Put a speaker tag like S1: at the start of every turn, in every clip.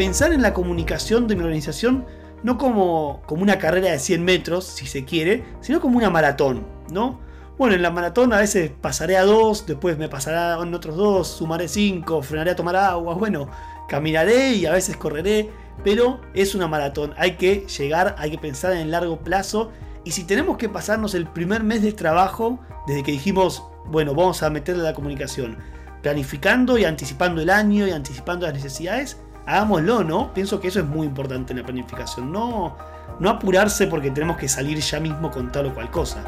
S1: pensar en la comunicación de mi organización no como, como una carrera de 100 metros, si se quiere, sino como una maratón, ¿no? Bueno, en la maratón a veces pasaré a dos, después me pasará en otros dos, sumaré cinco, frenaré a tomar agua, bueno, caminaré y a veces correré, pero es una maratón, hay que llegar, hay que pensar en el largo plazo y si tenemos que pasarnos el primer mes de trabajo, desde que dijimos, bueno, vamos a meterle la comunicación, planificando y anticipando el año y anticipando las necesidades, hagámoslo, ¿no? Pienso que eso es muy importante en la planificación, no, no apurarse porque tenemos que salir ya mismo con tal o cual cosa.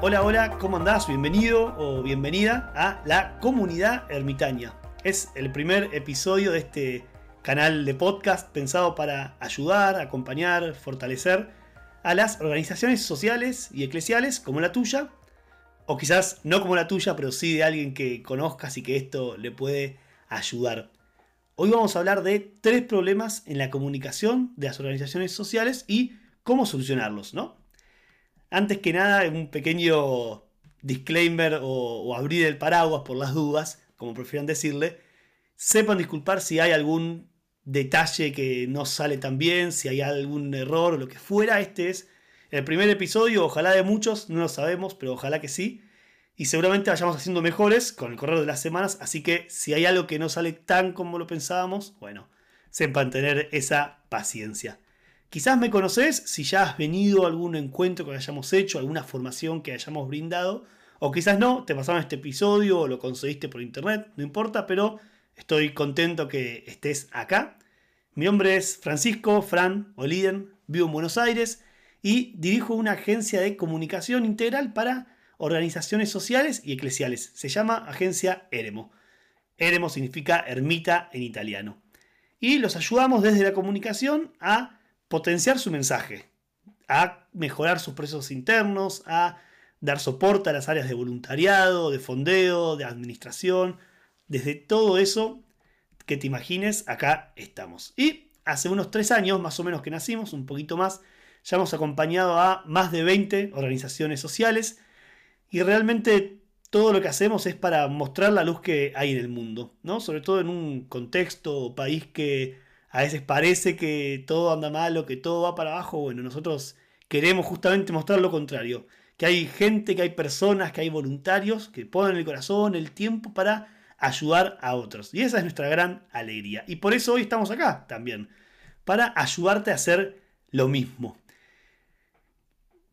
S1: Hola, hola, ¿cómo andás? Bienvenido o bienvenida a la comunidad ermitaña. Es el primer episodio de este canal de podcast pensado para ayudar, acompañar, fortalecer a las organizaciones sociales y eclesiales como la tuya, o quizás no como la tuya, pero sí de alguien que conozcas y que esto le puede ayudar. Hoy vamos a hablar de tres problemas en la comunicación de las organizaciones sociales y cómo solucionarlos, ¿no? Antes que nada, un pequeño disclaimer o, abrir el paraguas por las dudas, como prefieran decirle. Sepan disculpar si hay algún detalle que no sale tan bien, si hay algún error o lo que fuera. Este es el primer episodio, ojalá de muchos, no lo sabemos, pero ojalá que sí. Y seguramente vayamos haciendo mejores con el correr de las semanas, así que si hay algo que no sale tan como lo pensábamos, bueno, sepan tener esa paciencia. Quizás me conoces si ya has venido a algún encuentro que hayamos hecho, alguna formación que hayamos brindado, o quizás no, te pasaron este episodio o lo conseguiste por internet, no importa, pero estoy contento que estés acá. Mi nombre es Francisco Fran Oliden, vivo en Buenos Aires y dirijo una agencia de comunicación integral para organizaciones sociales y eclesiales. Se llama Agencia Eremo. Eremo significa ermita en italiano. Y los ayudamos desde la comunicación a potenciar su mensaje, a mejorar sus procesos internos, a dar soporte a las áreas de voluntariado, de fondeo, de administración. Desde todo eso que te imagines, acá estamos. Y hace unos tres años, más o menos que nacimos, un poquito más, ya hemos acompañado a más de 20 organizaciones sociales y realmente todo lo que hacemos es para mostrar la luz que hay en el mundo, ¿no? Sobre todo en un contexto o país que a veces parece que todo anda mal o que todo va para abajo, bueno, nosotros queremos justamente mostrar lo contrario, que hay gente, que hay personas, que hay voluntarios que ponen el corazón, el tiempo para ayudar a otros. Y esa es nuestra gran alegría. Y por eso hoy estamos acá también, para ayudarte a hacer lo mismo.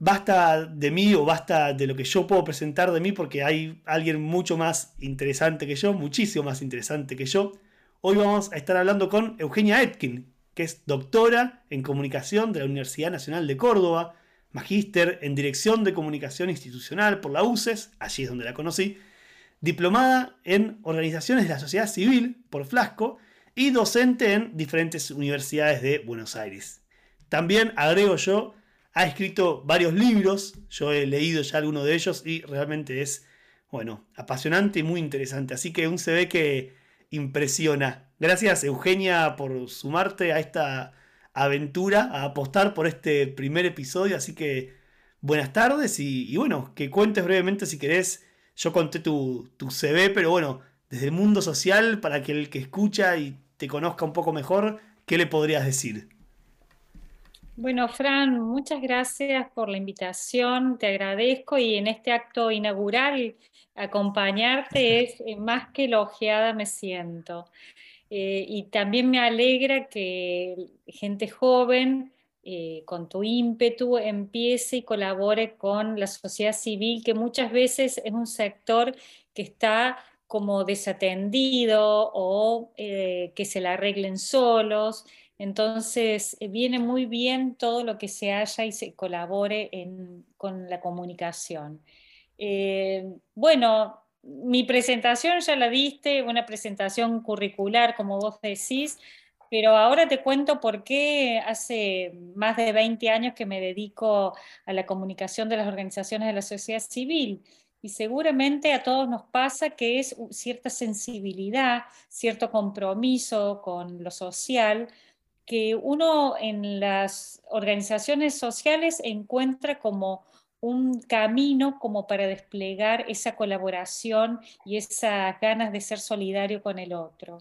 S1: Basta de mí o basta de lo que yo puedo presentar de mí porque hay alguien mucho más interesante que yo, muchísimo más interesante que yo, Hoy vamos a estar hablando con Eugenia Etkin, que es doctora en comunicación de la Universidad Nacional de Córdoba, magíster en dirección de comunicación institucional por la UCES, allí es donde la conocí, diplomada en organizaciones de la sociedad civil por Flasco y docente en diferentes universidades de Buenos Aires. También, agrego yo, ha escrito varios libros, yo he leído ya algunos de ellos y realmente es, bueno, apasionante y muy interesante. Así que un CV que impresiona. Gracias Eugenia por sumarte a esta aventura, a apostar por este primer episodio. Así que buenas tardes y, bueno, que cuentes brevemente si querés. Yo conté tu, tu CV, pero bueno, desde el mundo social, para que el que escucha y te conozca un poco mejor, ¿qué le podrías decir?
S2: Bueno, Fran, muchas gracias por la invitación, te agradezco y en este acto inaugural acompañarte es eh, más que elogiada me siento. Eh, y también me alegra que gente joven eh, con tu ímpetu empiece y colabore con la sociedad civil, que muchas veces es un sector que está como desatendido o que se la arreglen solos. Entonces, viene muy bien todo lo que se haya y se colabore con la comunicación. Eh, bueno, mi presentación ya la viste, una presentación curricular, como vos decís, pero ahora te cuento por qué hace más de 20 años que me dedico a la comunicación de las organizaciones de la sociedad civil. Y seguramente a todos nos pasa que es cierta sensibilidad, cierto compromiso con lo social, que uno en las organizaciones sociales encuentra como un camino como para desplegar esa colaboración y esas ganas de ser solidario con el otro.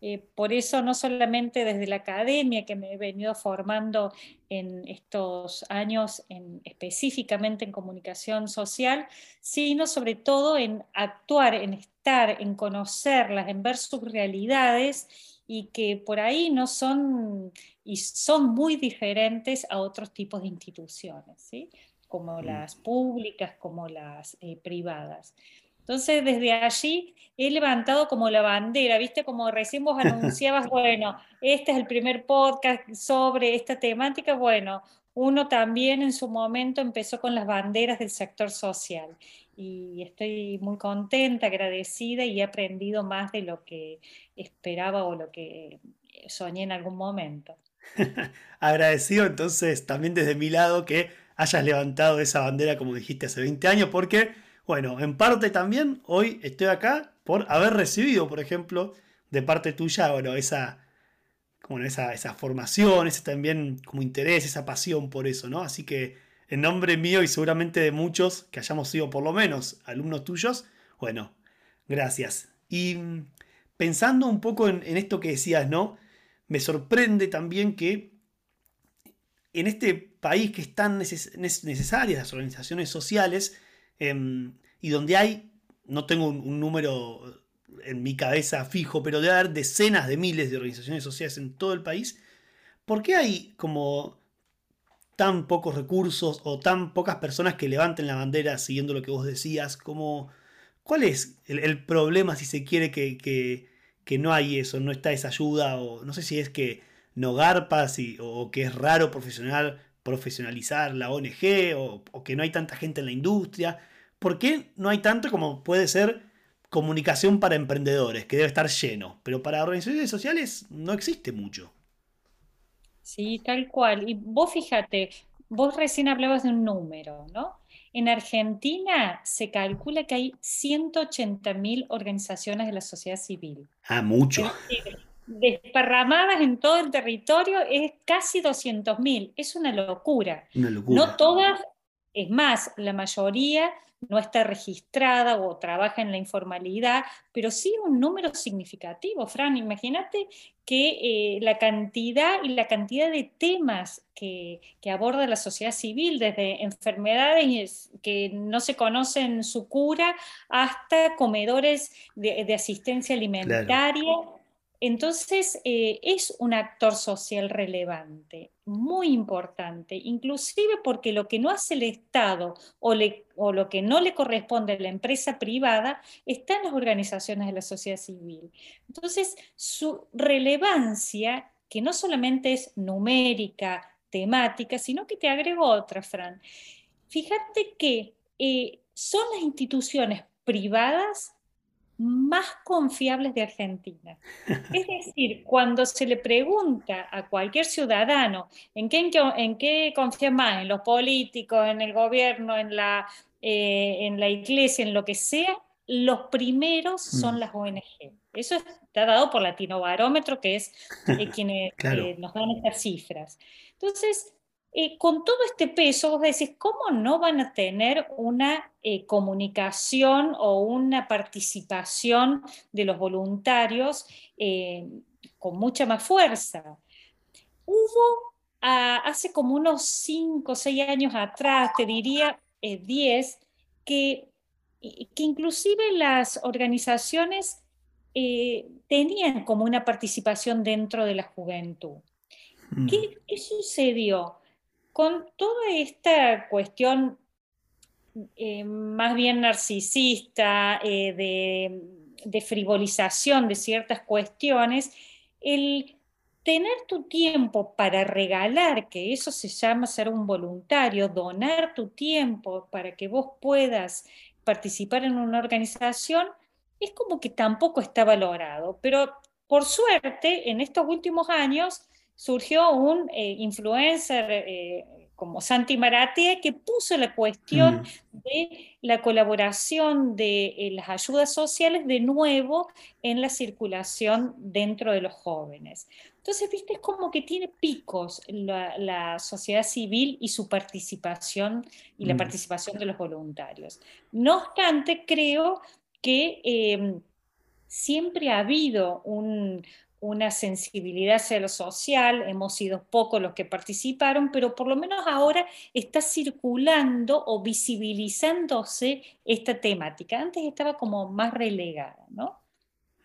S2: Eh, por eso no solamente desde la academia que me he venido formando en estos años en, específicamente en comunicación social, sino sobre todo en actuar, en estar, en conocerlas, en ver sus realidades y que por ahí no son y son muy diferentes a otros tipos de instituciones, ¿sí? como mm. las públicas, como las eh, privadas. Entonces, desde allí he levantado como la bandera, ¿viste? Como recién vos anunciabas, bueno, este es el primer podcast sobre esta temática, bueno, uno también en su momento empezó con las banderas del sector social y estoy muy contenta, agradecida y he aprendido más de lo que esperaba o lo que soñé en algún momento.
S1: Agradecido entonces también desde mi lado que hayas levantado esa bandera como dijiste hace 20 años porque bueno, en parte también hoy estoy acá por haber recibido, por ejemplo, de parte tuya, bueno, esa, como esa, esa formación, ese también como interés, esa pasión por eso, ¿no? Así que en nombre mío y seguramente de muchos que hayamos sido por lo menos alumnos tuyos, bueno, gracias. Y mm, pensando un poco en, esto que decías, ¿no? Me sorprende también que en este país que están necesarias las organizaciones sociales, Em, y donde hay, no tengo un, número en mi cabeza fijo, pero debe haber decenas de miles de organizaciones sociales en todo el país, ¿por qué hay como tan pocos recursos o tan pocas personas que levanten la bandera siguiendo lo que vos decías? Como, ¿Cuál es el, problema si se quiere que, que, no hay eso, no está esa ayuda? O no sé si es que no garpas o que es raro profesional profesionalizar la ONG o, que no hay tanta gente en la industria. ¿Por qué no hay tanto como puede ser comunicación para emprendedores, que debe estar lleno? Pero para organizaciones sociales no existe mucho.
S2: Sí, tal cual. Y vos fíjate, vos recién hablabas de un número, ¿no? En Argentina se calcula que hay 180.000 organizaciones de la sociedad civil.
S1: Ah, mucho
S2: desparramadas en todo el territorio es casi 200.000. Es una locura. No todas, es más, la mayoría no está registrada o trabaja en la informalidad, pero sí un número significativo, Fran. Imagínate que eh, la cantidad y la cantidad de temas que, aborda la sociedad civil, desde enfermedades que no se conocen su cura hasta comedores de, asistencia alimentaria. Entonces, eh, es un actor social relevante, muy importante, inclusive porque lo que no hace el Estado o, lo que no le corresponde a la empresa privada está en las organizaciones de la sociedad civil. Entonces, su relevancia, que no solamente es numérica, temática, sino que te agrego otra, Fran. Fíjate que eh, son las instituciones privadas más confiables de Argentina. Es decir, cuando se le pregunta a cualquier ciudadano en qué, en qué confía más, en los políticos, en el gobierno, en la, eh, en la iglesia, en lo que sea, los primeros son mm. las ONG. Eso está dado por Latino Barómetro, que es eh, quienes eh, nos dan estas cifras. Entonces, eh, con todo este peso, vos decís, ¿cómo no van a tener una eh, comunicación o una participación de los voluntarios eh, con mucha más fuerza? Hubo ah, hace como unos 5 o 6 años atrás, te diría 10, que, que inclusive las organizaciones tenían como una participación dentro de la juventud. ¿Qué, ¿Qué, sucedió? Con toda esta cuestión eh, más bien narcisista, eh, de, frivolización de ciertas cuestiones, el tener tu tiempo para regalar, que eso se llama ser un voluntario, donar tu tiempo para que vos puedas participar en una organización, es como que tampoco está valorado. Pero por suerte, en estos últimos años, surgió un eh, influencer, eh, como Santi Maratea, que puso la cuestión mm. de la colaboración de eh, las ayudas sociales de nuevo en la circulación dentro de los jóvenes. Entonces, viste, es como que tiene picos la, sociedad civil y su participación y la mm. participación de los voluntarios. No obstante, creo que em, siempre ha habido un, una sensibilidad hacia lo social, hemos sido pocos los que participaron, pero por lo menos ahora está circulando o visibilizándose esta temática. Antes estaba como más relegada, ¿no?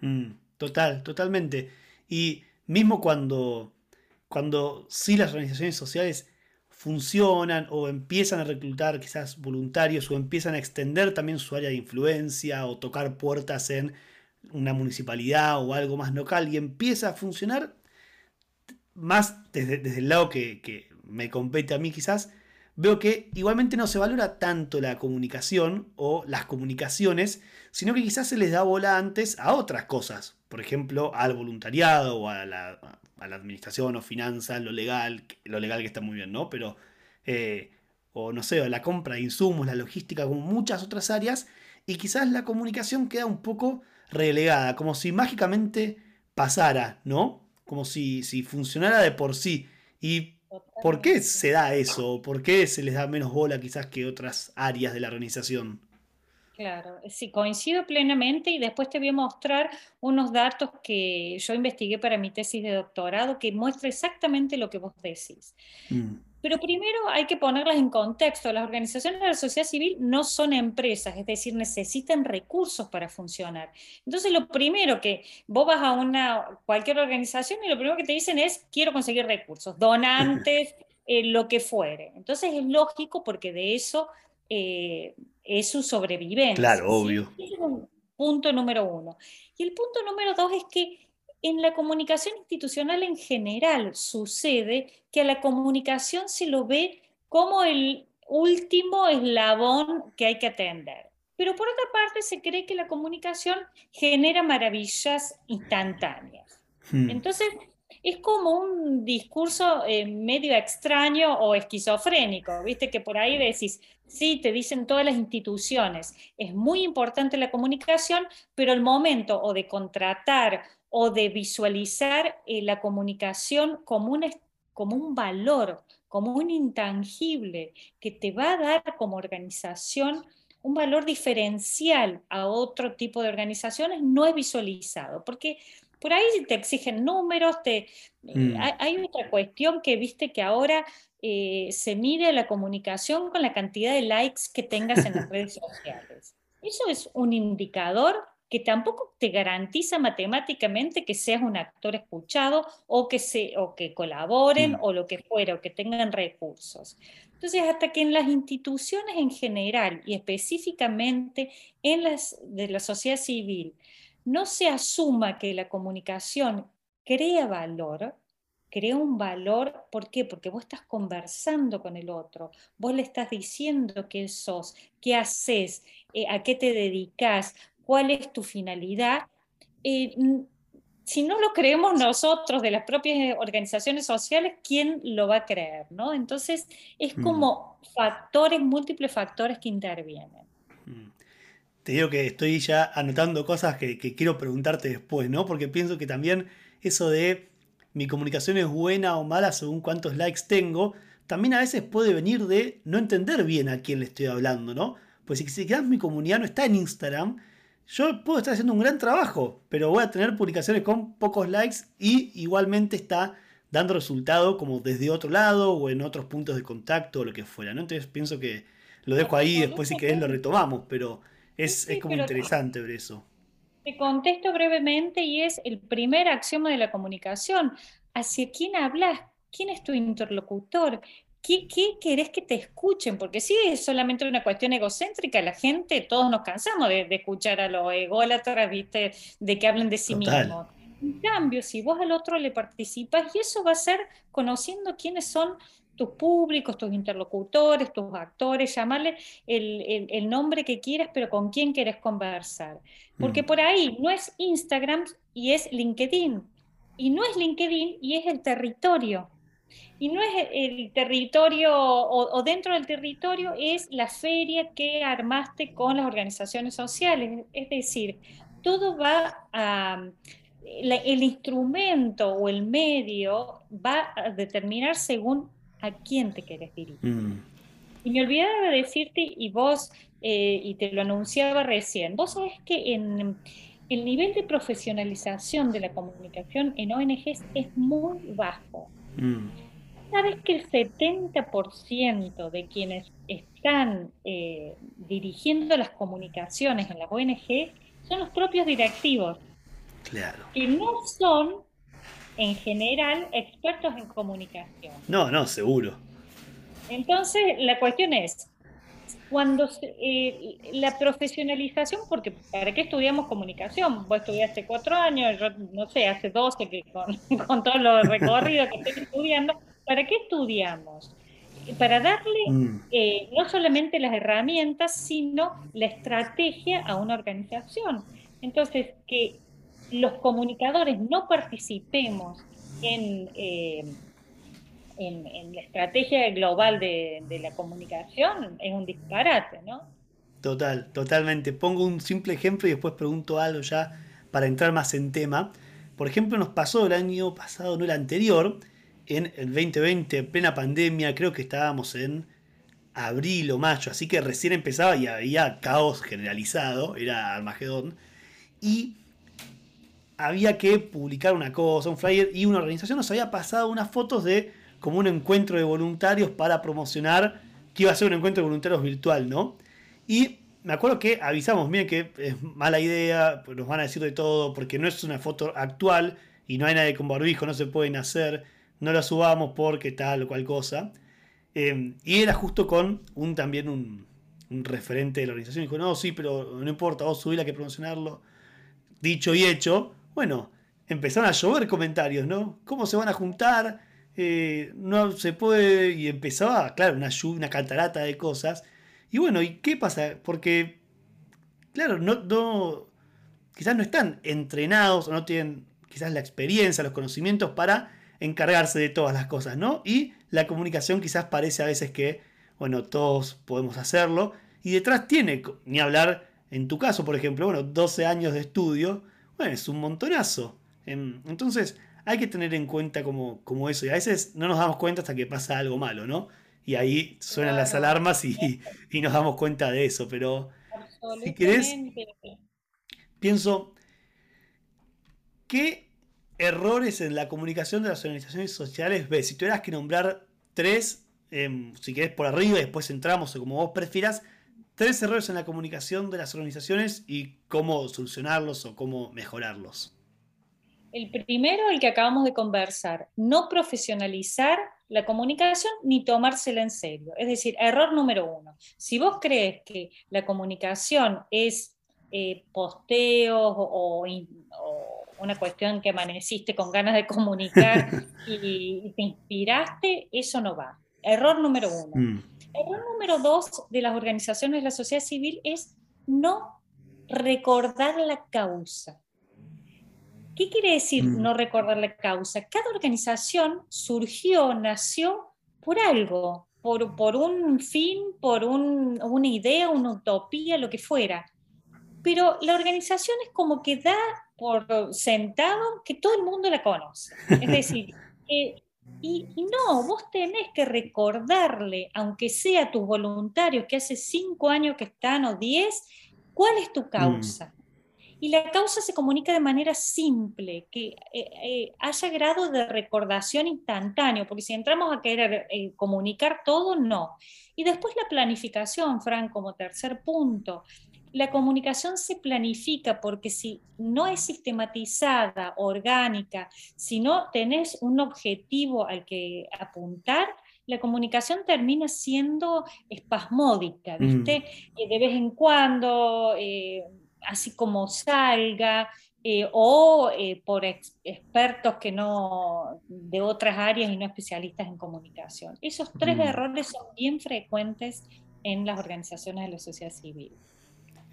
S1: Mm, total, totalmente. Y mismo cuando, cuando sí las organizaciones sociales funcionan o empiezan a reclutar quizás voluntarios o empiezan a extender también su área de influencia o tocar puertas en una municipalidad o algo más local y empieza a funcionar más desde, el lado que, me compete a mí quizás, veo que igualmente no se valora tanto la comunicación o las comunicaciones, sino que quizás se les da bola antes a otras cosas, por ejemplo, al voluntariado o a la, administración o finanzas, lo legal, lo legal que está muy bien, ¿no? Pero, eh, o no sé, la compra de insumos, la logística, como muchas otras áreas, y quizás la comunicación queda un poco relegada, como si mágicamente pasara, ¿no? Como si, si funcionara de por sí. ¿Y por qué se da eso? ¿Por qué se les da menos bola quizás que otras áreas de la organización?
S2: Claro, sí, coincido plenamente y después te voy a mostrar unos datos que yo investigué para mi tesis de doctorado que muestra exactamente lo que vos decís. Mm. Pero primero hay que ponerlas en contexto. Las organizaciones de la sociedad civil no son empresas, es decir, necesitan recursos para funcionar. Entonces, lo primero que vos vas a una cualquier organización y lo primero que te dicen es quiero conseguir recursos, donantes, eh, lo que fuere. Entonces es lógico porque de eso eh, es su sobrevivencia.
S1: Claro, obvio.
S2: punto número uno. Y el punto número dos es que en la comunicación institucional en general sucede que a la comunicación se lo ve como el último eslabón que hay que atender. Pero por otra parte se cree que la comunicación genera maravillas instantáneas. Hmm. Entonces, es como un discurso eh, medio extraño o esquizofrénico, viste que por ahí decís, sí, te dicen todas las instituciones, es muy importante la comunicación, pero el momento o de contratar o de visualizar eh, la comunicación como un, como un valor, como un intangible que te va a dar como organización un valor diferencial a otro tipo de organizaciones, no es visualizado, porque por ahí te exigen números, te, eh, mm. hay, otra cuestión que viste que ahora eh, se mide la comunicación con la cantidad de likes que tengas en las redes sociales. Eso es un indicador que tampoco te garantiza matemáticamente que seas un actor escuchado o que, se, o que colaboren mm. o lo que fuera, o que tengan recursos. Entonces, hasta que en las instituciones en general y específicamente en las de la sociedad civil no se asuma que la comunicación crea valor, crea un valor, ¿por qué? Porque vos estás conversando con el otro, vos le estás diciendo qué sos, qué haces, eh, a qué te dedicas, cuál es tu finalidad. Eh, si no lo creemos nosotros de las propias organizaciones sociales, ¿quién lo va a creer? ¿no? Entonces, es mm. como factores, múltiples factores que intervienen. Mm.
S1: Te digo que estoy ya anotando cosas que, que, quiero preguntarte después, ¿no? Porque pienso que también eso de mi comunicación es buena o mala según cuántos likes tengo, también a veces puede venir de no entender bien a quién le estoy hablando, ¿no? Pues si quizás mi comunidad no está en Instagram, yo puedo estar haciendo un gran trabajo, pero voy a tener publicaciones con pocos likes y igualmente está dando resultado como desde otro lado o en otros puntos de contacto o lo que fuera. ¿no? Entonces pienso que lo dejo ahí, después si querés lo retomamos, pero es, es como interesante ver eso.
S2: Te contesto brevemente y es el primer axioma de la comunicación. ¿Hacia quién hablas? ¿Quién es tu interlocutor? ¿Qué, querés que te escuchen? Porque si es solamente una cuestión egocéntrica, la gente, todos nos cansamos de, escuchar a los ególatras, ¿viste? De que hablen de sí mismos. En cambio, si vos al otro le participas, y eso va a ser conociendo quiénes son tus públicos, tus interlocutores, tus actores, llamarle el, nombre que quieras, pero con quién querés conversar. Porque mm. por ahí no es Instagram y es LinkedIn. Y no es LinkedIn y es el territorio. Y no es el territorio, o, dentro del territorio es la feria que armaste con las organizaciones sociales. Es decir, todo va a... el instrumento o el medio va a determinar según a quién te quieres dirigir. Mm. Y me olvidaba de decirte, y vos, eh, y te lo anunciaba recién, vos sabés que en el nivel de profesionalización de la comunicación en ONGs es muy bajo. Mm. Sabes que el 70% de quienes están eh, dirigiendo las comunicaciones en las ONG son los propios directivos.
S1: Claro.
S2: Que no son, en general, expertos en comunicación.
S1: No, no, seguro.
S2: Entonces, la cuestión es, cuando eh, la profesionalización, porque ¿para qué estudiamos comunicación? Vos estudiaste cuatro años, yo no sé, hace doce que con, con todos los recorridos que estoy estudiando, ¿para qué estudiamos? Para darle mm. eh, no solamente las herramientas, sino la estrategia a una organización. Entonces, que los comunicadores no participemos en... Eh, en, la estrategia global de, la comunicación es un disparate, ¿no?
S1: Total, totalmente. Pongo un simple ejemplo y después pregunto algo ya para entrar más en tema. Por ejemplo, nos pasó el año pasado, no el anterior, en el 2020, plena pandemia, creo que estábamos en abril o mayo, así que recién empezaba y había caos generalizado, era Armagedón, y había que publicar una cosa, un flyer, y una organización nos había pasado unas fotos de como un encuentro de voluntarios para promocionar que iba a ser un encuentro de voluntarios virtual, ¿no? Y me acuerdo que avisamos, miren que es mala idea, pues nos van a decir de todo, porque no es una foto actual y no hay nadie con barbijo, no se pueden hacer, no la subamos porque tal o cual cosa. Em, y era justo con un también un, referente de la organización. Dijo, no, sí, pero no importa, vos subí la que promocionarlo. Dicho y hecho, bueno, empezaron a llover comentarios, ¿no? ¿Cómo se van a juntar? Eh, no se puede, y empezaba, claro, una, una catarata de cosas. Y bueno, ¿y qué pasa? Porque, claro, no, no, quizás no están entrenados o no tienen quizás la experiencia, los conocimientos para encargarse de todas las cosas, ¿no? Y la comunicación quizás parece a veces que, bueno, todos podemos hacerlo. Y detrás tiene, ni hablar, en tu caso, por ejemplo, bueno, 12 años de estudio, bueno, es un montonazo. Entonces, hay que tener en cuenta como, como eso. Y a veces no nos damos cuenta hasta que pasa algo malo, ¿no? Y ahí suenan las alarmas y, nos damos cuenta de eso. Pero si querés, pienso, ¿qué errores en la comunicación de las organizaciones sociales ves? Si tuvieras que nombrar tres, em, si querés por arriba y después entramos o como vos prefieras, tres errores en la comunicación de las organizaciones y cómo solucionarlos o cómo mejorarlos.
S2: El primero, el que acabamos de conversar, no profesionalizar la comunicación ni tomársela en serio. Es decir, error número uno. Si vos crees que la comunicación es eh, posteos o, una cuestión que amaneciste con ganas de comunicar y, te inspiraste, eso no va. Error número uno. Mm. Error número dos de las organizaciones de la sociedad civil es no recordar la causa. ¿Qué quiere decir mm. no recordar la causa? Cada organización surgió, nació por algo, por, por un fin, por una idea, una utopía, lo que fuera. Pero la organización es como que da por sentado que todo el mundo la conoce. Es decir, y, y, no, vos tenés que recordarle, aunque sea a tus voluntarios que hace cinco años que están o diez, cuál es tu mm. Y la causa se comunica de manera simple, que eh, eh, haya grado de recordación instantáneo, porque si entramos a querer eh, comunicar todo, no. Y después la planificación, Fran, como tercer punto. La comunicación se planifica porque si no es sistematizada, orgánica, si no tenés un objetivo al que apuntar, la comunicación termina siendo espasmódica, ¿viste? Mm. de vez en cuando, así como salga, eh, o eh, por expertos que no, de otras áreas y no especialistas en comunicación. Esos tres mm. errores son bien frecuentes en las organizaciones de la sociedad civil.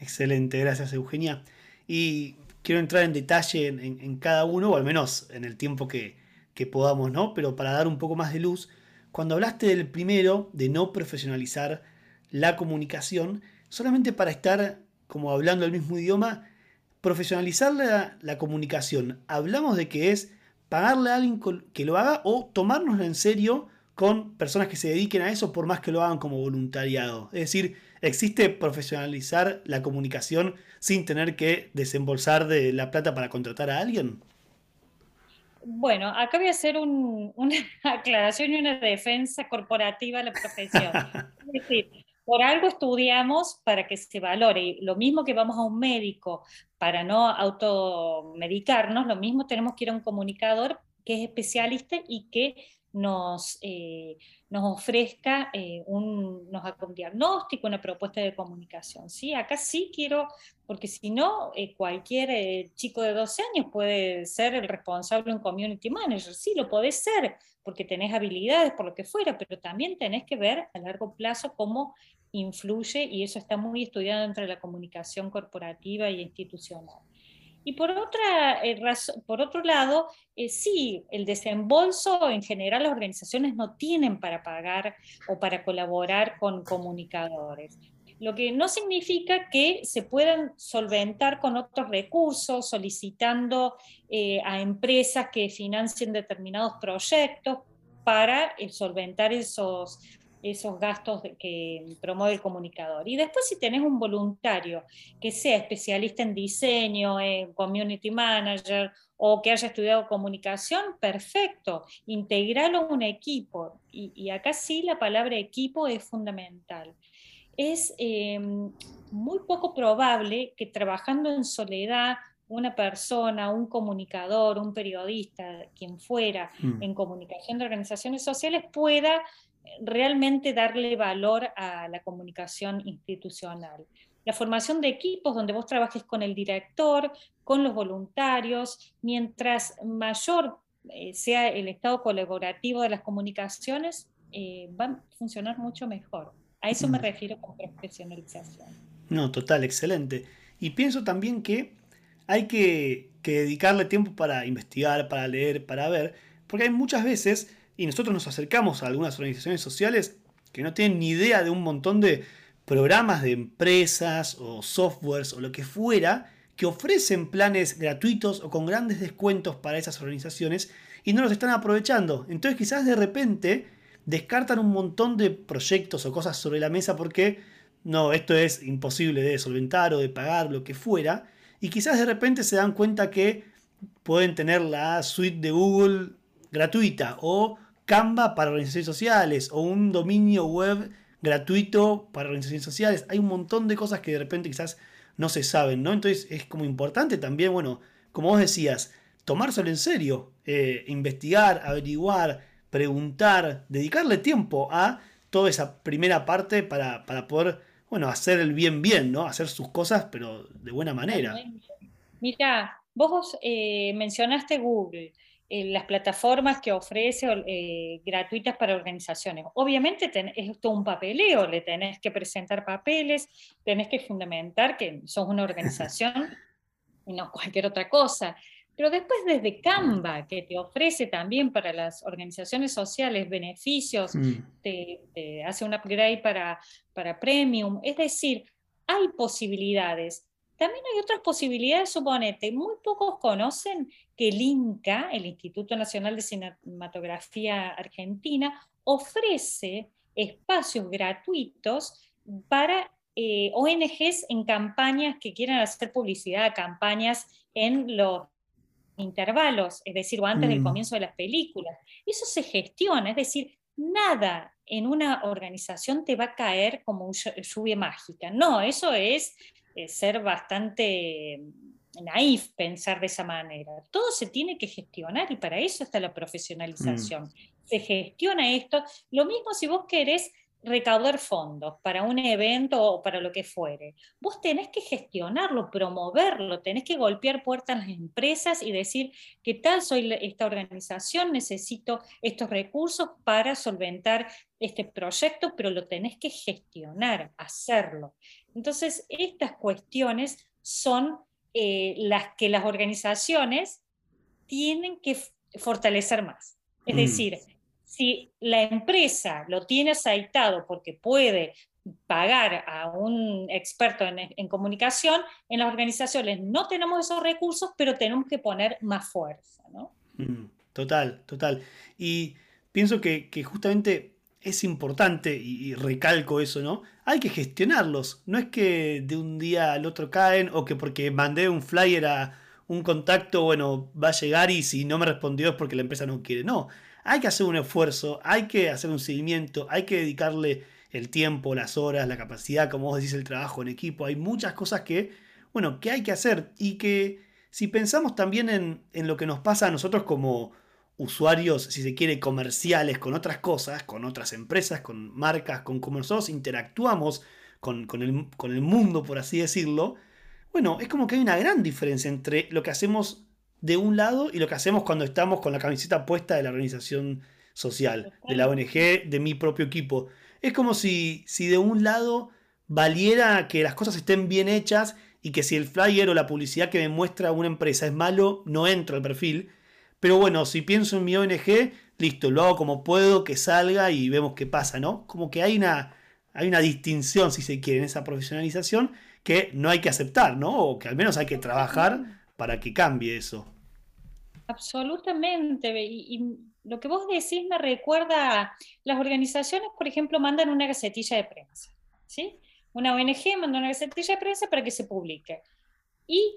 S1: Excelente, gracias Eugenia. Y quiero entrar en detalle en, cada uno, o al menos en el tiempo que, que podamos, ¿no? Pero para dar un poco más de luz, cuando hablaste del primero, de no profesionalizar la comunicación, solamente para estar como hablando el mismo idioma, profesionalizar la, la comunicación. Hablamos de que es pagarle a alguien que lo haga o tomárnoslo en serio con personas que se dediquen a eso por más que lo hagan como voluntariado. Es decir, existe profesionalizar la comunicación sin tener que desembolsar de la plata para contratar a alguien.
S2: Bueno, acá voy a hacer una aclaración y una defensa corporativa a la profesión. es decir, por algo estudiamos para que se valore. Lo mismo que vamos a un médico para no automedicarnos, lo mismo tenemos que ir a un comunicador que es especialista y que nos, eh, nos ofrezca eh, un, nos un diagnóstico, una propuesta de comunicación. ¿sí? Acá sí quiero, porque si no, eh, cualquier chico de 12 años puede ser el responsable, un community manager, sí, lo puede ser, porque tenés habilidades, por lo que fuera, pero también tenés que ver a largo plazo cómo influye, y eso está muy estudiado entre la comunicación corporativa e institucional. Y por, otra, eh, por otro lado, eh, sí, el desembolso en general las organizaciones no tienen para pagar o para colaborar con comunicadores. Lo que no significa que se puedan solventar con otros recursos, solicitando eh, a empresas que financien determinados proyectos para solventar esos esos gastos que promueve el comunicador. Y después si tenés un voluntario que sea especialista en diseño, en community manager o que haya estudiado comunicación, perfecto, integralo a un equipo. Y, acá sí la palabra equipo es fundamental. Es em, muy poco probable que trabajando en soledad una persona, un comunicador, un periodista, quien fuera, mm. en comunicación de organizaciones sociales pueda realmente darle valor a la comunicación institucional. La formación de equipos donde vos trabajes con el director, con los voluntarios, mientras mayor eh, sea el estado colaborativo de las comunicaciones, eh, van a funcionar mucho mejor. A eso me mm. refiero con profesionalización.
S1: No, total, excelente. Y pienso también que hay que, que dedicarle tiempo para investigar, para leer, para ver, porque hay muchas veces y nosotros nos acercamos a algunas organizaciones sociales que no tienen ni idea de un montón de programas de empresas o softwares o lo que fuera que ofrecen planes gratuitos o con grandes descuentos para esas organizaciones y no los están aprovechando. Entonces quizás de repente descartan un montón de proyectos o cosas sobre la mesa porque no, esto es imposible de solventar o de pagar, lo que fuera. Y quizás de repente se dan cuenta que pueden tener la suite de Google gratuita o Canva para organizaciones sociales o un dominio web gratuito para organizaciones sociales. Hay un montón de cosas que de repente quizás no se saben, ¿no? Entonces es como importante también, bueno, como vos decías, tomárselo en serio, eh, investigar, averiguar, preguntar, dedicarle tiempo a toda esa primera parte para, poder, bueno, hacer el bien bien, ¿no? Hacer sus cosas, pero de buena manera.
S2: Mira, vos eh, mencionaste Google. Eh, las plataformas que ofrece eh, gratuitas para organizaciones. Obviamente es todo un papeleo, le tenés que presentar papeles, tenés que fundamentar que sos una organización y no cualquier otra cosa. Pero después desde Canva, que te ofrece también para las organizaciones sociales beneficios, mm. te, hace un upgrade para, para premium, es decir, hay posibilidades. También hay otras posibilidades, suponete, muy pocos conocen que el INCA, el Instituto Nacional de Cinematografía Argentina, ofrece espacios gratuitos para eh, ONGs en campañas que quieran hacer publicidad, campañas en los intervalos, es decir, o antes del mm. comienzo de las películas. Eso se gestiona, es decir, nada en una organización te va a caer como lluvia mágica. No, eso es eh, ser bastante naif pensar de esa manera. Todo se tiene que gestionar y para eso está la profesionalización. Mm. Se gestiona esto. Lo mismo si vos querés recaudar fondos para un evento o para lo que fuere. Vos tenés que gestionarlo, promoverlo, tenés que golpear puertas en las empresas y decir, ¿qué tal soy esta organización? Necesito estos recursos para solventar este proyecto, pero lo tenés que gestionar, hacerlo. Entonces, estas cuestiones son eh, las que las organizaciones tienen que fortalecer más. Es mm. decir, si la empresa lo tiene aceitado porque puede pagar a un experto en, comunicación, en las organizaciones no tenemos esos recursos, pero tenemos que poner más fuerza. ¿no?
S1: Mm, total, total. Y pienso que, justamente es importante, y, recalco eso, ¿no? Hay que gestionarlos. No es que de un día al otro caen o que porque mandé un flyer a un contacto, bueno, va a llegar y si no me respondió es porque la empresa no quiere. No, hay que hacer un esfuerzo, hay que hacer un seguimiento, hay que dedicarle el tiempo, las horas, la capacidad, como vos decís, el trabajo en equipo. Hay muchas cosas que, bueno, que hay que hacer y que si pensamos también en, en lo que nos pasa a nosotros como usuarios, si se quiere, comerciales con otras cosas, con otras empresas, con marcas, con cómo nosotros interactuamos con, el, con el mundo, por así decirlo, bueno, es como que hay una gran diferencia entre lo que hacemos de un lado y lo que hacemos cuando estamos con la camiseta puesta de la organización social, de la ONG, de mi propio equipo. Es como si, si de un lado valiera que las cosas estén bien hechas y que si el flyer o la publicidad que me muestra una empresa es malo, no entro al perfil. Pero bueno, si pienso en mi ONG, listo, lo hago como puedo, que salga y vemos qué pasa, ¿no? Como que hay una, hay una distinción, si se quiere, en esa profesionalización que no hay que aceptar, ¿no? O que al menos hay que trabajar para que cambie eso.
S2: Absolutamente. Y, lo que vos decís me recuerda, las organizaciones, por ejemplo, mandan una gacetilla de prensa, ¿sí? Una ONG manda una gacetilla de prensa para que se publique. Y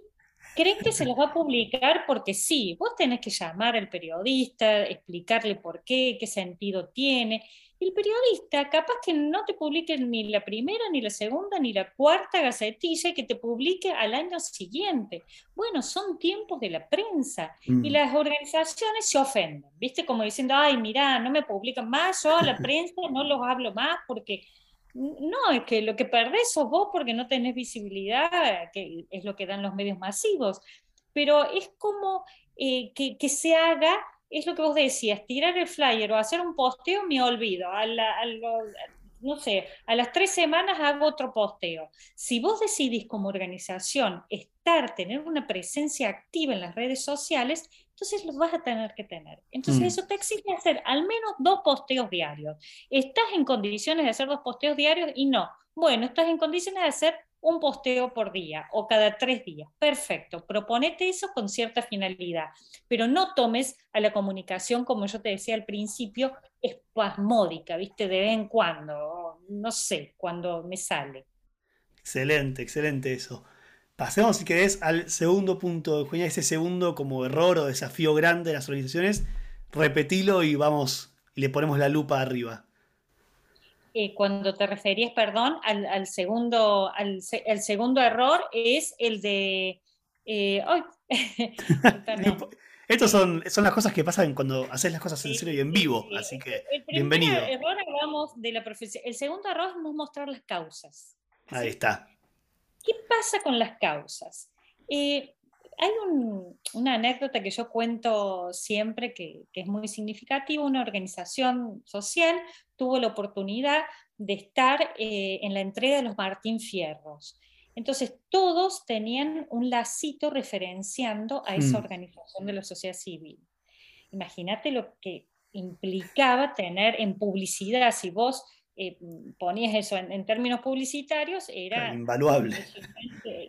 S2: creen que se los va a publicar porque sí, vos tenés que llamar al periodista, explicarle por qué, qué sentido tiene. Y el periodista capaz que no te publique ni la primera, ni la segunda, ni la cuarta gacetilla y que te publique al año siguiente. Bueno, son tiempos de la prensa y mm. las organizaciones se ofenden, ¿viste? Como diciendo, ay, mira, no me publican más, yo a la prensa no los hablo más porque no, es que lo que perdés sos vos porque no tenés visibilidad, que es lo que dan los medios masivos, pero es como eh, que, se haga, es lo que vos decías, tirar el flyer o hacer un posteo, me olvido, a, no sé, a las tres semanas hago otro posteo. Si vos decidís como organización estar, tener una presencia activa en las redes sociales, entonces los vas a tener que tener. Entonces mm. eso te exige hacer al menos dos posteos diarios. ¿Estás en condiciones de hacer dos posteos diarios? Y no. Bueno, estás en condiciones de hacer un posteo por día o cada tres días. Perfecto, proponete eso con cierta finalidad, pero no tomes a la comunicación, como yo te decía al principio, espasmódica, ¿viste? De vez en cuando, no sé, cuando me sale.
S1: Excelente, excelente eso. Pasemos, si querés, al segundo punto, Eugenia, ese segundo como error o desafío grande de las organizaciones. Repetilo y vamos, y le ponemos la lupa arriba.
S2: Eh, cuando te referías, perdón, al, segundo, al, el segundo error es el de... Eh,
S1: Estas son, son las cosas que pasan cuando haces las cosas en serio y en vivo, así que el bienvenido.
S2: Error de la El segundo error es mostrar las causas.
S1: Ahí está.
S2: ¿Qué pasa con las causas? Eh, hay una anécdota que yo cuento siempre que, es muy significativa. Una organización social tuvo la oportunidad de estar eh, en la entrega de los Martín Fierros. Entonces, todos tenían un lacito referenciando a esa mm. organización de la sociedad civil. Imagínate lo que implicaba tener en publicidad, si vos eh, ponías eso en, términos publicitarios, era
S1: invaluable.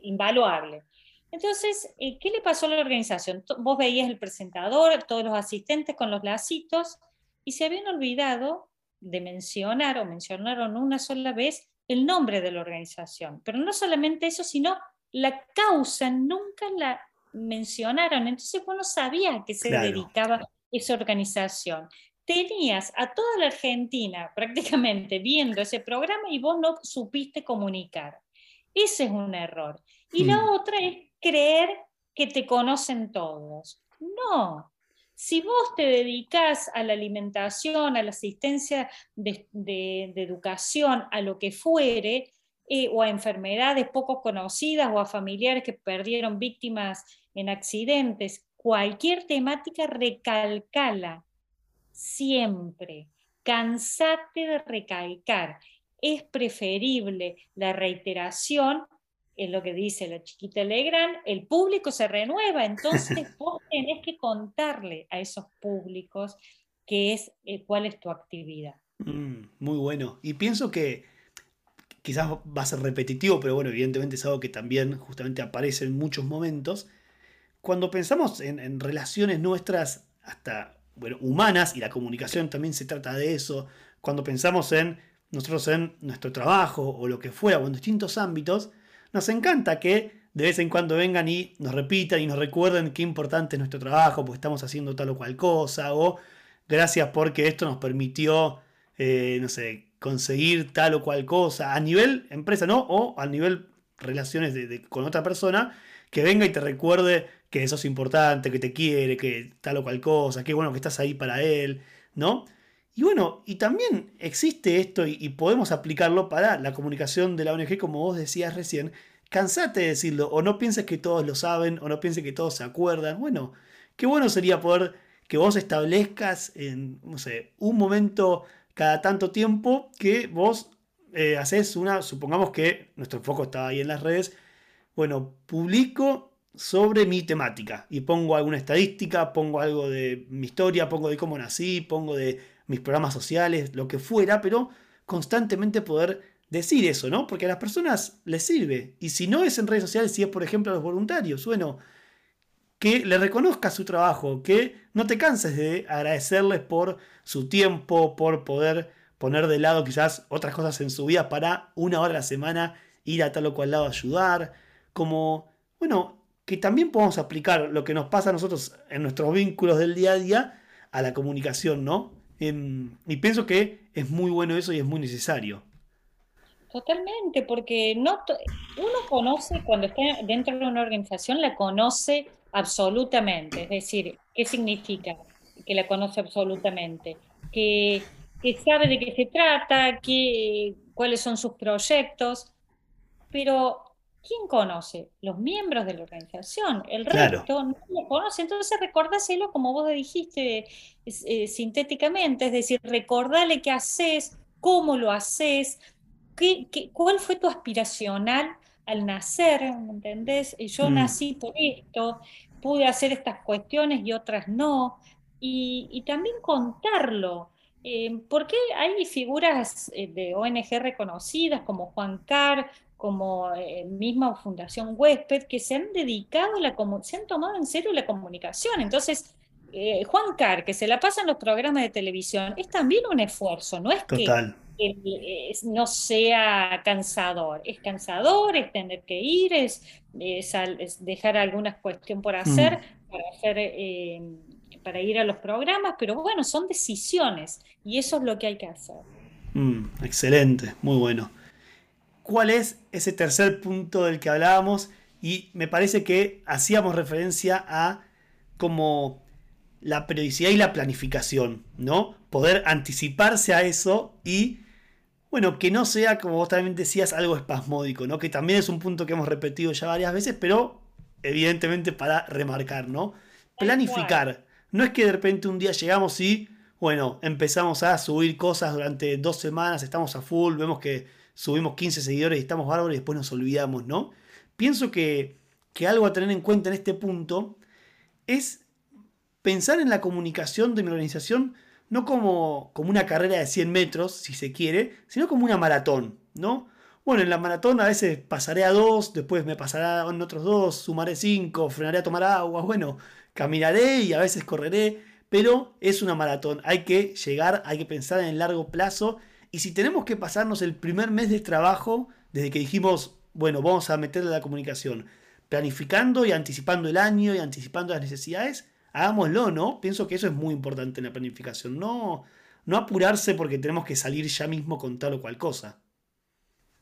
S2: invaluable. Entonces, eh, ¿qué le pasó a la organización? Vos veías el presentador, todos los asistentes con los lacitos, y se habían olvidado de mencionar o mencionaron una sola vez el nombre de la organización. Pero no solamente eso, sino la causa nunca la mencionaron. Entonces vos no sabías a qué se dedicaba esa organización tenías a toda la Argentina prácticamente viendo ese programa y vos no supiste comunicar. Ese es un error. Y la mm. otra es creer que te conocen todos. No. Si vos te dedicas a la alimentación, a la asistencia de, educación, a lo que fuere, eh, o a enfermedades poco conocidas o a familiares que perdieron víctimas en accidentes, cualquier temática recalcala siempre. Cansate de recalcar. Es preferible la reiteración es lo que dice la chiquita Legrand, el público se renueva, entonces vos tenés que contarle a esos públicos qué es, eh, cuál es tu actividad.
S1: Mm, muy bueno. Y pienso que quizás va a ser repetitivo, pero bueno, evidentemente es algo que también justamente aparece en muchos momentos. Cuando pensamos en, relaciones nuestras, hasta bueno, humanas, y la comunicación también se trata de eso, cuando pensamos en nosotros en nuestro trabajo o lo que fuera, o en distintos ámbitos, nos encanta que de vez en cuando vengan y nos repitan y nos recuerden qué importante es nuestro trabajo, porque estamos haciendo tal o cual cosa, o gracias porque esto nos permitió, eh, no sé, conseguir tal o cual cosa, a nivel empresa, ¿no? O a nivel relaciones con otra persona, que venga y te recuerde que eso es importante, que te quiere, que tal o cual cosa, que bueno que estás ahí para él, ¿no? Y bueno, y también existe esto y, podemos aplicarlo para la comunicación de la ONG, como vos decías recién. Cansate de decirlo, o no pienses que todos lo saben, o no pienses que todos se acuerdan. Bueno, qué bueno sería poder que vos establezcas en, no sé, un momento cada tanto tiempo que vos eh, haces una, supongamos que nuestro foco está ahí en las redes, bueno, publico sobre mi temática y pongo alguna estadística, pongo algo de mi historia, pongo de cómo nací, pongo de mis programas sociales, lo que fuera, pero constantemente poder decir eso, ¿no? Porque a las personas les sirve. Y si no es en redes sociales, si es por ejemplo a los voluntarios, bueno, que le reconozca su trabajo, que no te canses de agradecerles por su tiempo, por poder poner de lado quizás otras cosas en su vida para una hora a la semana ir a tal o cual lado a ayudar, como, bueno, que también podamos aplicar lo que nos pasa a nosotros en nuestros vínculos del día a día a la comunicación, ¿no? Y pienso que es muy bueno eso y es muy necesario.
S2: Totalmente, porque no uno conoce, cuando está dentro de una organización, la conoce absolutamente. Es decir, ¿qué significa que la conoce absolutamente? Que, que sabe de qué se trata, que, cuáles son sus proyectos, pero ¿quién conoce? Los miembros de la organización, el resto no lo conoce, entonces recordáselo como vos dijiste eh, sintéticamente, es decir, recordale qué haces, cómo lo haces, qué, cuál fue tu aspiracional al nacer, ¿me entendés? Yo mm. nací por esto, pude hacer estas cuestiones y otras no, y, también contarlo. Eh, porque hay figuras eh, de ONG reconocidas como Juan Carr, como eh, misma Fundación Huésped, que se han dedicado, a la se han tomado en serio la comunicación. Entonces, eh, Juan Carr, que se la pasa en los programas de televisión, es también un esfuerzo, no es que no sea cansador, es cansador, es tener que ir, es, dejar alguna cuestión por hacer, mm. para, hacer eh, para ir a los programas, pero bueno, son decisiones y eso es lo que hay que hacer.
S1: Mm, excelente, muy bueno cuál es ese tercer punto del que hablábamos y me parece que hacíamos referencia a como la periodicidad y la planificación, ¿no? Poder anticiparse a eso y, bueno, que no sea, como vos también decías, algo espasmódico, ¿no? Que también es un punto que hemos repetido ya varias veces, pero evidentemente para remarcar, ¿no? Planificar. No es que de repente un día llegamos y, bueno, empezamos a subir cosas durante dos semanas, estamos a full, vemos que subimos 15 seguidores y estamos bárbaros y después nos olvidamos, ¿no? Pienso que, algo a tener en cuenta en este punto es pensar en la comunicación de mi organización no como, como una carrera de 100 metros, si se quiere, sino como una maratón, ¿no? Bueno, en la maratón a veces pasaré a dos, después me pasará otros dos, sumaré cinco, frenaré a tomar agua, bueno, caminaré y a veces correré, pero es una maratón, hay que llegar, hay que pensar en el largo plazo y si tenemos que pasarnos el primer mes de trabajo, desde que dijimos, bueno, vamos a meterle la comunicación, planificando y anticipando el año y anticipando las necesidades, hagámoslo, ¿no? Pienso que eso es muy importante en la planificación. No, no apurarse porque tenemos que salir ya mismo con tal o cual cosa.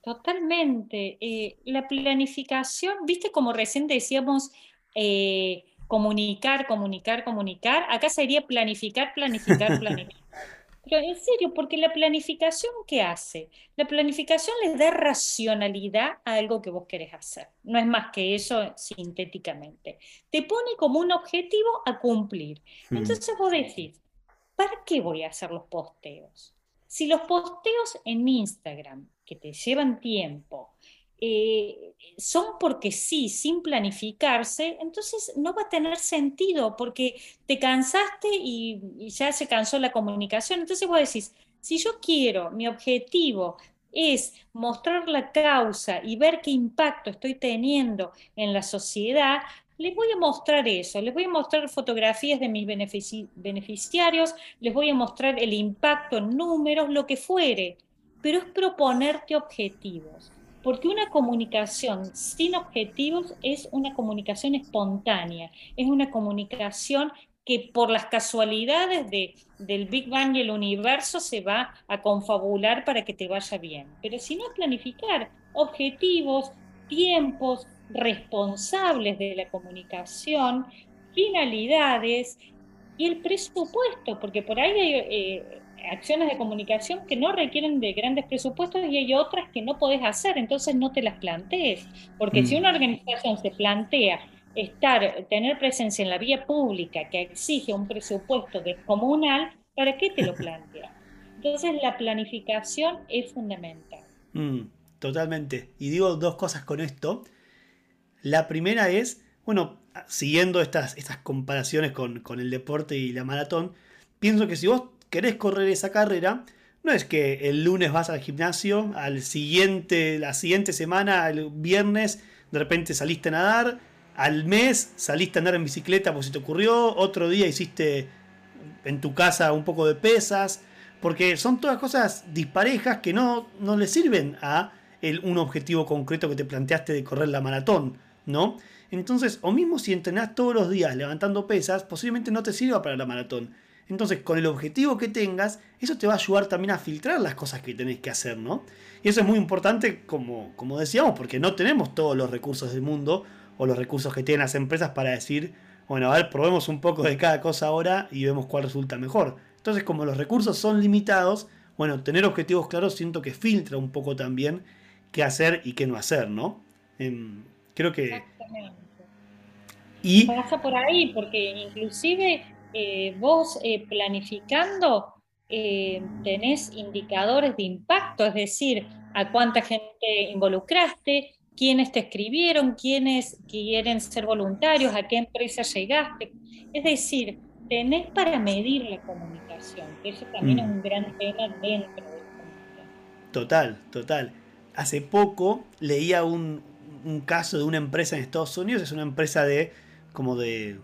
S2: Totalmente. Eh, la planificación, viste como recién decíamos, eh, comunicar, comunicar, comunicar. Acá sería planificar, planificar, planificar. Pero en serio, porque la planificación, ¿qué hace? La planificación les da racionalidad a algo que vos querés hacer. No es más que eso sintéticamente. Te pone como un objetivo a cumplir. Hmm. Entonces vos decís, ¿para qué voy a hacer los posteos? Si los posteos en Instagram, que te llevan tiempo, eh, son porque sí, sin planificarse, entonces no va a tener sentido porque te cansaste y, ya se cansó la comunicación. Entonces vos decís, si yo quiero, mi objetivo es mostrar la causa y ver qué impacto estoy teniendo en la sociedad, les voy a mostrar eso, les voy a mostrar fotografías de mis beneficiarios, les voy a mostrar el impacto en números, lo que fuere, pero es proponerte objetivos, porque una comunicación sin objetivos es una comunicación espontánea, es una comunicación que por las casualidades de, del Big Bang y el universo se va a confabular para que te vaya bien. Pero si no planificar objetivos, tiempos, responsables de la comunicación, finalidades y el presupuesto, porque por ahí hay eh, acciones de comunicación que no requieren de grandes presupuestos y hay otras que no podés hacer, entonces no te las plantees, porque si mm. una organización se plantea estar, tener presencia en la vía pública que exige un presupuesto descomunal, ¿para qué te lo plantea? Entonces la planificación es fundamental.
S1: Mm, totalmente. Y digo dos cosas con esto. La primera es, bueno, siguiendo estas, estas comparaciones con, con el deporte y la maratón, pienso que si vos querés correr esa carrera, no es que el lunes vas al gimnasio, al siguiente, la siguiente semana, el viernes, de repente saliste a nadar, al mes saliste a andar en bicicleta porque se te ocurrió, otro día hiciste en tu casa un poco de pesas, porque son todas cosas disparejas que no, no le sirven a un objetivo concreto que te planteaste de correr la maratón, ¿no? Entonces, o mismo si entrenás todos los días levantando pesas, posiblemente no te sirva para la maratón. Entonces, con el objetivo que tengas, eso te va a ayudar también a filtrar las cosas que tenés que hacer, ¿no? Y eso es muy importante, como, como decíamos, porque no tenemos todos los recursos del mundo o los recursos que tienen las empresas para decir, bueno, a ver, probemos un poco de cada cosa ahora y vemos cuál resulta mejor. Entonces, como los recursos son limitados, bueno, tener objetivos claros siento que filtra un poco también qué hacer y qué no hacer, ¿no? Em, creo que... Exactamente.
S2: Y... Pasa por ahí, porque inclusive eh, vos eh, planificando eh, tenés indicadores de impacto, es decir, a cuánta gente involucraste, quiénes te escribieron, quiénes quieren ser voluntarios, a qué empresa llegaste. Es decir, tenés para medir la comunicación, que eso también es mm. un gran tema dentro de la comunicación.
S1: Total, total. Hace poco leía un, caso de una empresa en Estados Unidos, es una empresa de como de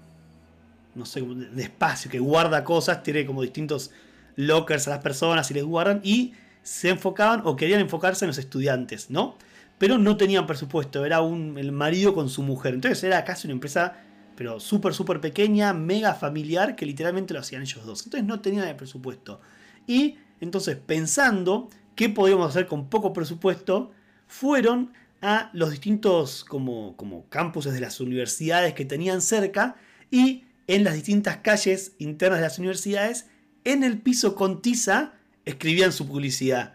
S1: no sé, de espacio, que guarda cosas, tiene como distintos lockers a las personas y les guardan y se enfocaban o querían enfocarse en los estudiantes, ¿no? pero no tenían presupuesto, era un, el marido con su mujer. Entonces era casi una empresa, pero súper, súper pequeña, mega familiar, que literalmente lo hacían ellos dos. Entonces no tenían presupuesto. Y entonces pensando qué podíamos hacer con poco presupuesto, fueron a los distintos como, como campuses de las universidades que tenían cerca y en las distintas calles internas de las universidades, en el piso con tiza, escribían su publicidad.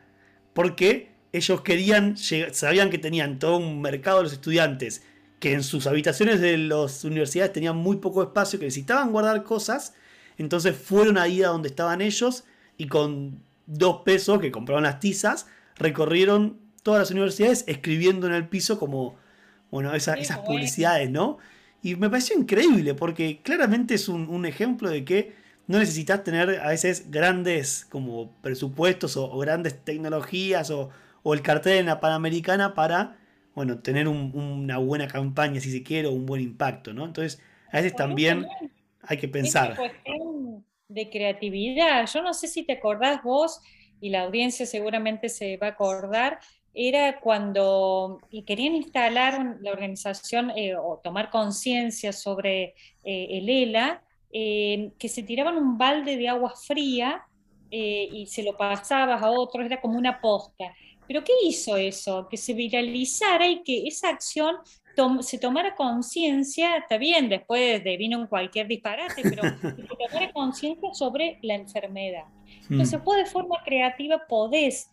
S1: Porque ellos querían, sabían que tenían todo un mercado de los estudiantes, que en sus habitaciones de las universidades tenían muy poco espacio, que necesitaban guardar cosas, entonces fueron ahí a donde estaban ellos y con dos pesos que compraron las tizas, recorrieron todas las universidades escribiendo en el piso como, bueno, esas publicidades, ¿no? Y me pareció increíble porque claramente es un, ejemplo de que no necesitas tener a veces grandes como presupuestos o grandes tecnologías o, o el cartel en la Panamericana para, bueno, tener una buena campaña, si se quiere, o un buen impacto, ¿no? Entonces, a veces también hay que pensar. Es
S2: cuestión de creatividad. Yo no sé si te acordás vos, y la audiencia seguramente se va a acordar, era cuando querían instalar la organización eh, o tomar conciencia sobre eh, el ELA, eh, que se tiraban un balde de agua fría y se lo pasabas a otros, era como una posta. Pero ¿qué hizo eso? Que se viralizara y que esa acción se tomara conciencia, está bien, después de vino en cualquier disparate, pero se tomara conciencia sobre la enfermedad. Hmm. Entonces, vos de forma creativa podés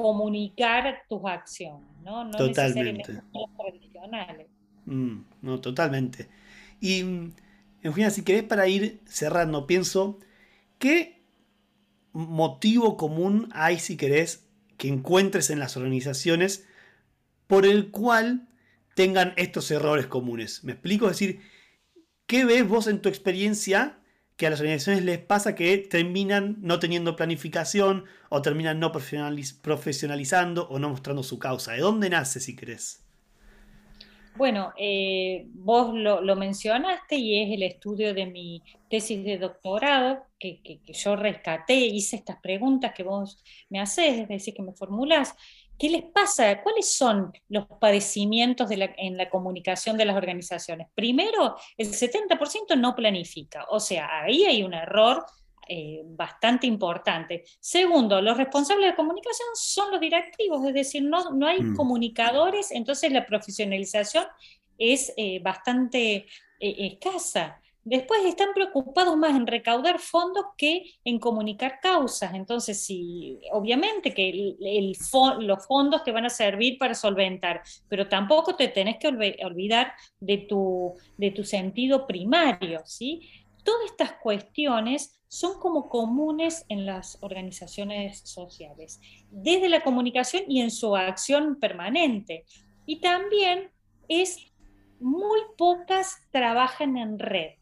S2: comunicar tus acciones, ¿no? no
S1: totalmente. tradicionales. Mm, no, totalmente. Y, en fin, si querés para ir cerrando, pienso que motivo común hay, si querés, que encuentres en las organizaciones por el cual tengan estos errores comunes. ¿Me explico? Es decir, ¿qué ves vos en tu experiencia que a las organizaciones les pasa que terminan no teniendo planificación o terminan no profesionalizando o no mostrando su causa? ¿De dónde nace, si crees?
S2: Bueno, eh, vos lo, mencionaste y es el estudio de mi tesis de doctorado que, yo rescaté, hice estas preguntas que vos me haces, es decir, que me formulás. ¿Qué les pasa? ¿Cuáles son los padecimientos en la comunicación de las organizaciones? Primero, el 70% no planifica, o sea, ahí hay un error eh, bastante importante. Segundo, los responsables de comunicación son los directivos, es decir, no, no hay mm. comunicadores, entonces la profesionalización es eh, bastante eh, escasa. Después están preocupados más en recaudar fondos que en comunicar causas. Entonces, sí, obviamente que los fondos te van a servir para solventar, pero tampoco te tenés que olvidar de tu, de tu sentido primario, ¿sí? Todas estas cuestiones son como comunes en las organizaciones sociales, desde la comunicación y en su acción permanente. Y también es muy pocas trabajan en red.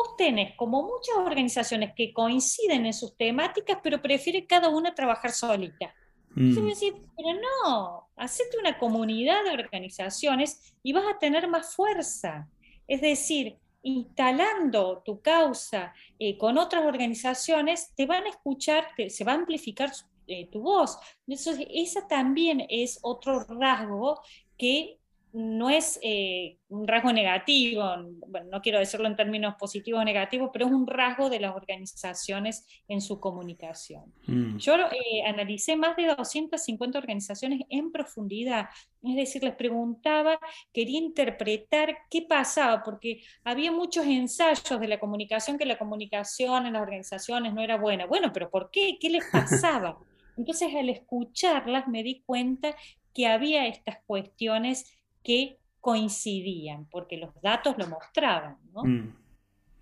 S2: Vos tenés como muchas organizaciones que coinciden en sus temáticas, pero prefiere cada una trabajar solita. Mm. decir, pero no, hacete una comunidad de organizaciones y vas a tener más fuerza. Es decir, instalando tu causa eh, con otras organizaciones, te van a escuchar, se va a amplificar eh, tu voz. Entonces, esa también es otro rasgo que no es eh, un rasgo negativo, bueno, no quiero decirlo en términos positivos o negativos, pero es un rasgo de las organizaciones en su comunicación. Mm. Yo eh, analicé más de 250 organizaciones en profundidad, es decir, les preguntaba, quería interpretar qué pasaba, porque había muchos ensayos de la comunicación, que la comunicación en las organizaciones no era buena. Bueno, pero ¿por qué? ¿Qué les pasaba? Entonces, al escucharlas, me di cuenta que había estas cuestiones que coincidían, porque los datos lo mostraban. ¿no? Mm.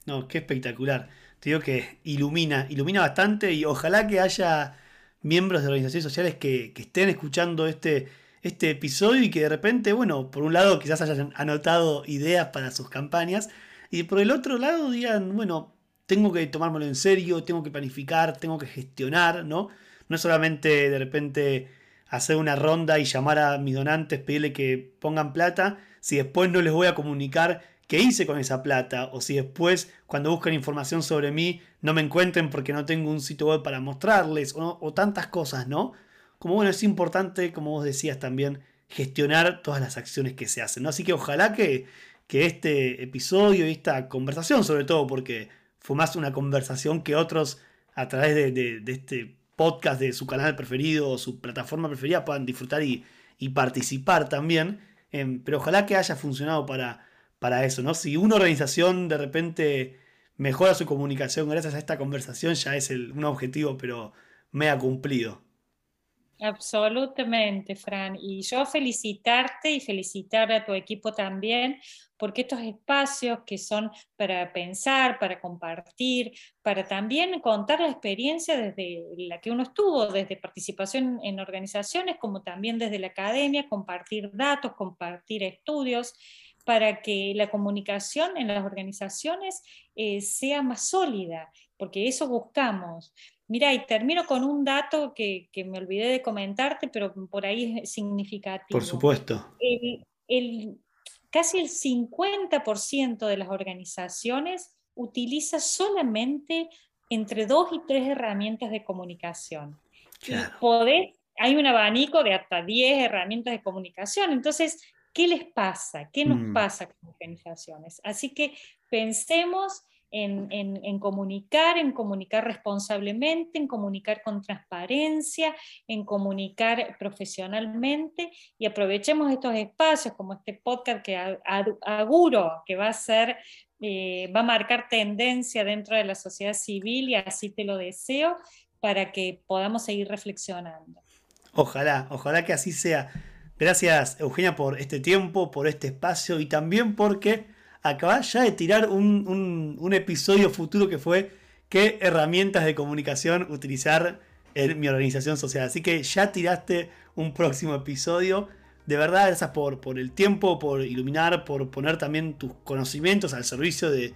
S1: No, qué espectacular. Te digo que ilumina, ilumina bastante y ojalá que haya miembros de organizaciones sociales que, estén escuchando este, este episodio y que de repente, bueno, por un lado quizás hayan anotado ideas para sus campañas y por el otro lado digan, bueno, tengo que tomármelo en serio, tengo que planificar, tengo que gestionar, ¿no? No es solamente de repente hacer una ronda y llamar a mis donantes, pedirle que pongan plata, si después no les voy a comunicar qué hice con esa plata, o si después cuando busquen información sobre mí no me encuentren porque no tengo un sitio web para mostrarles, o, tantas cosas, ¿no? Como bueno, es importante, como vos decías también, gestionar todas las acciones que se hacen, ¿no? Así que ojalá que, que este episodio y esta conversación, sobre todo porque fue más una conversación que otros a través de, de este podcast de su canal preferido o su plataforma preferida puedan disfrutar y, participar también. Em, pero ojalá que haya funcionado para, para eso, ¿no? Si una organización de repente mejora su comunicación gracias a esta conversación, ya es un objetivo, pero me ha cumplido.
S2: Absolutamente, Fran. Y yo felicitarte y felicitar a tu equipo también, porque estos espacios que son para pensar, para compartir, para también contar la experiencia desde la que uno estuvo, desde participación en organizaciones, como también desde la academia, compartir datos, compartir estudios para que la comunicación en las organizaciones eh, sea más sólida, porque eso buscamos. Mira, y termino con un dato que, me olvidé de comentarte, pero por ahí es significativo.
S1: Por supuesto.
S2: El, casi el 50% de las organizaciones utiliza solamente entre dos y tres herramientas de comunicación. hay un abanico de hasta 10 herramientas de comunicación. Entonces, ¿qué les pasa? ¿Qué nos mm. pasa con organizaciones? Así que pensemos en, comunicar, en comunicar responsablemente, en comunicar con transparencia, en comunicar profesionalmente y aprovechemos estos espacios como este podcast que auguro que va a ser, eh, va a marcar tendencia dentro de la sociedad civil y así te lo deseo para que podamos seguir reflexionando.
S1: Ojalá, ojalá que así sea. Gracias Eugenia por este tiempo, por este espacio y también porque acabas ya de tirar un, episodio futuro que fue qué herramientas de comunicación utilizar en mi organización social. Así que ya tiraste un próximo episodio. De verdad, gracias por, por el tiempo, por iluminar, por poner también tus conocimientos al servicio de,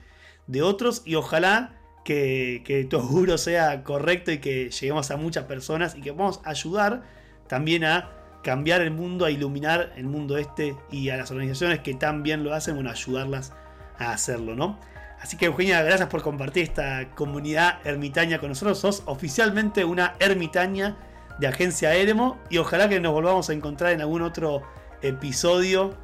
S1: otros y ojalá que, que, tu auguro sea correcto y que lleguemos a muchas personas y que podamos ayudar también a cambiar el mundo, a iluminar el mundo este y a las organizaciones que tan bien lo hacen, bueno, ayudarlas a hacerlo, ¿no? Así que Eugenia, gracias por compartir esta comunidad ermitaña con nosotros. Sos oficialmente una ermitaña de Agencia Eremo y ojalá que nos volvamos a encontrar en algún otro episodio.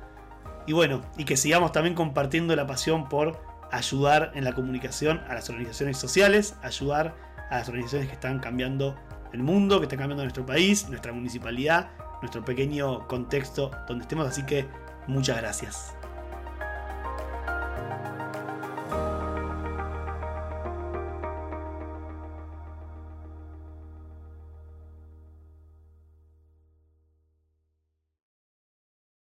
S1: Y bueno, y que sigamos también compartiendo la pasión por ayudar en la comunicación a las organizaciones sociales, ayudar a las organizaciones que están cambiando el mundo, que están cambiando nuestro país, nuestra municipalidad, nuestro pequeño contexto donde estemos. Así que muchas gracias.